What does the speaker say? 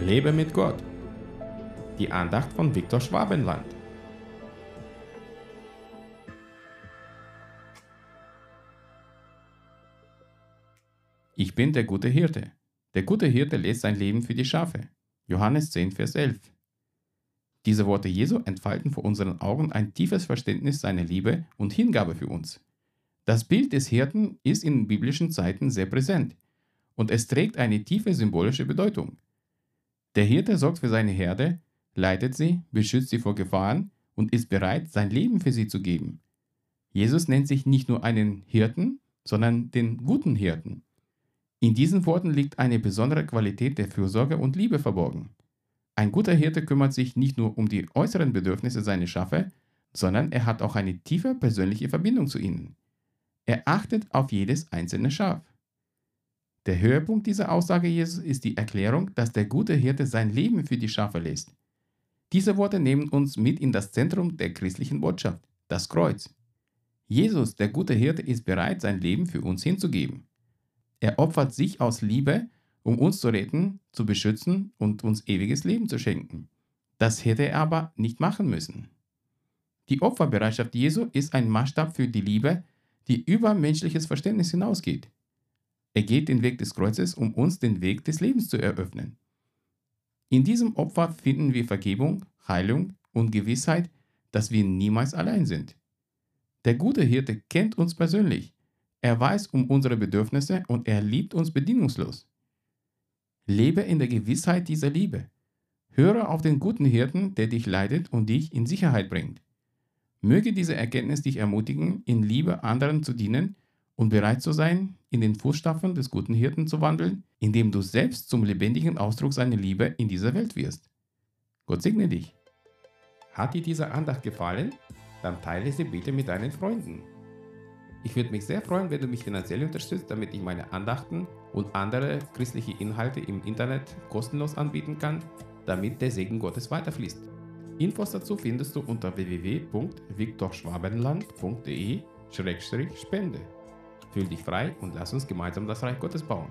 Lebe mit Gott. Die Andacht von Viktor Schwabenland. Ich bin der gute Hirte. Der gute Hirte lässt sein Leben für die Schafe. Johannes 10, Vers 11. Diese Worte Jesu entfalten vor unseren Augen ein tiefes Verständnis seiner Liebe und Hingabe für uns. Das Bild des Hirten ist in biblischen Zeiten sehr präsent und es trägt eine tiefe symbolische Bedeutung. Der Hirte sorgt für seine Herde, leitet sie, beschützt sie vor Gefahren und ist bereit, sein Leben für sie zu geben. Jesus nennt sich nicht nur einen Hirten, sondern den guten Hirten. In diesen Worten liegt eine besondere Qualität der Fürsorge und Liebe verborgen. Ein guter Hirte kümmert sich nicht nur um die äußeren Bedürfnisse seiner Schafe, sondern er hat auch eine tiefe persönliche Verbindung zu ihnen. Er achtet auf jedes einzelne Schaf. Der Höhepunkt dieser Aussage Jesus ist die Erklärung, dass der gute Hirte sein Leben für die Schafe lässt. Diese Worte nehmen uns mit in das Zentrum der christlichen Botschaft, das Kreuz. Jesus, der gute Hirte, ist bereit, sein Leben für uns hinzugeben. Er opfert sich aus Liebe, um uns zu retten, zu beschützen und uns ewiges Leben zu schenken. Das hätte er aber nicht machen müssen. Die Opferbereitschaft Jesu ist ein Maßstab für die Liebe, die über menschliches Verständnis hinausgeht. Er geht den Weg des Kreuzes, um uns den Weg des Lebens zu eröffnen. In diesem Opfer finden wir Vergebung, Heilung und Gewissheit, dass wir niemals allein sind. Der gute Hirte kennt uns persönlich. Er weiß um unsere Bedürfnisse und er liebt uns bedingungslos. Lebe in der Gewissheit dieser Liebe. Höre auf den guten Hirten, der dich leitet und dich in Sicherheit bringt. Möge diese Erkenntnis dich ermutigen, in Liebe anderen zu dienen und bereit zu sein, in den Fußstapfen des guten Hirten zu wandeln, indem du selbst zum lebendigen Ausdruck seiner Liebe in dieser Welt wirst. Gott segne dich. Hat dir diese Andacht gefallen? Dann teile sie bitte mit deinen Freunden. Ich würde mich sehr freuen, wenn du mich finanziell unterstützt, damit ich meine Andachten und andere christliche Inhalte im Internet kostenlos anbieten kann, damit der Segen Gottes weiterfließt. Infos dazu findest du unter www.viktorschwabenland.de-spende. Fühl dich frei und lass uns gemeinsam das Reich Gottes bauen.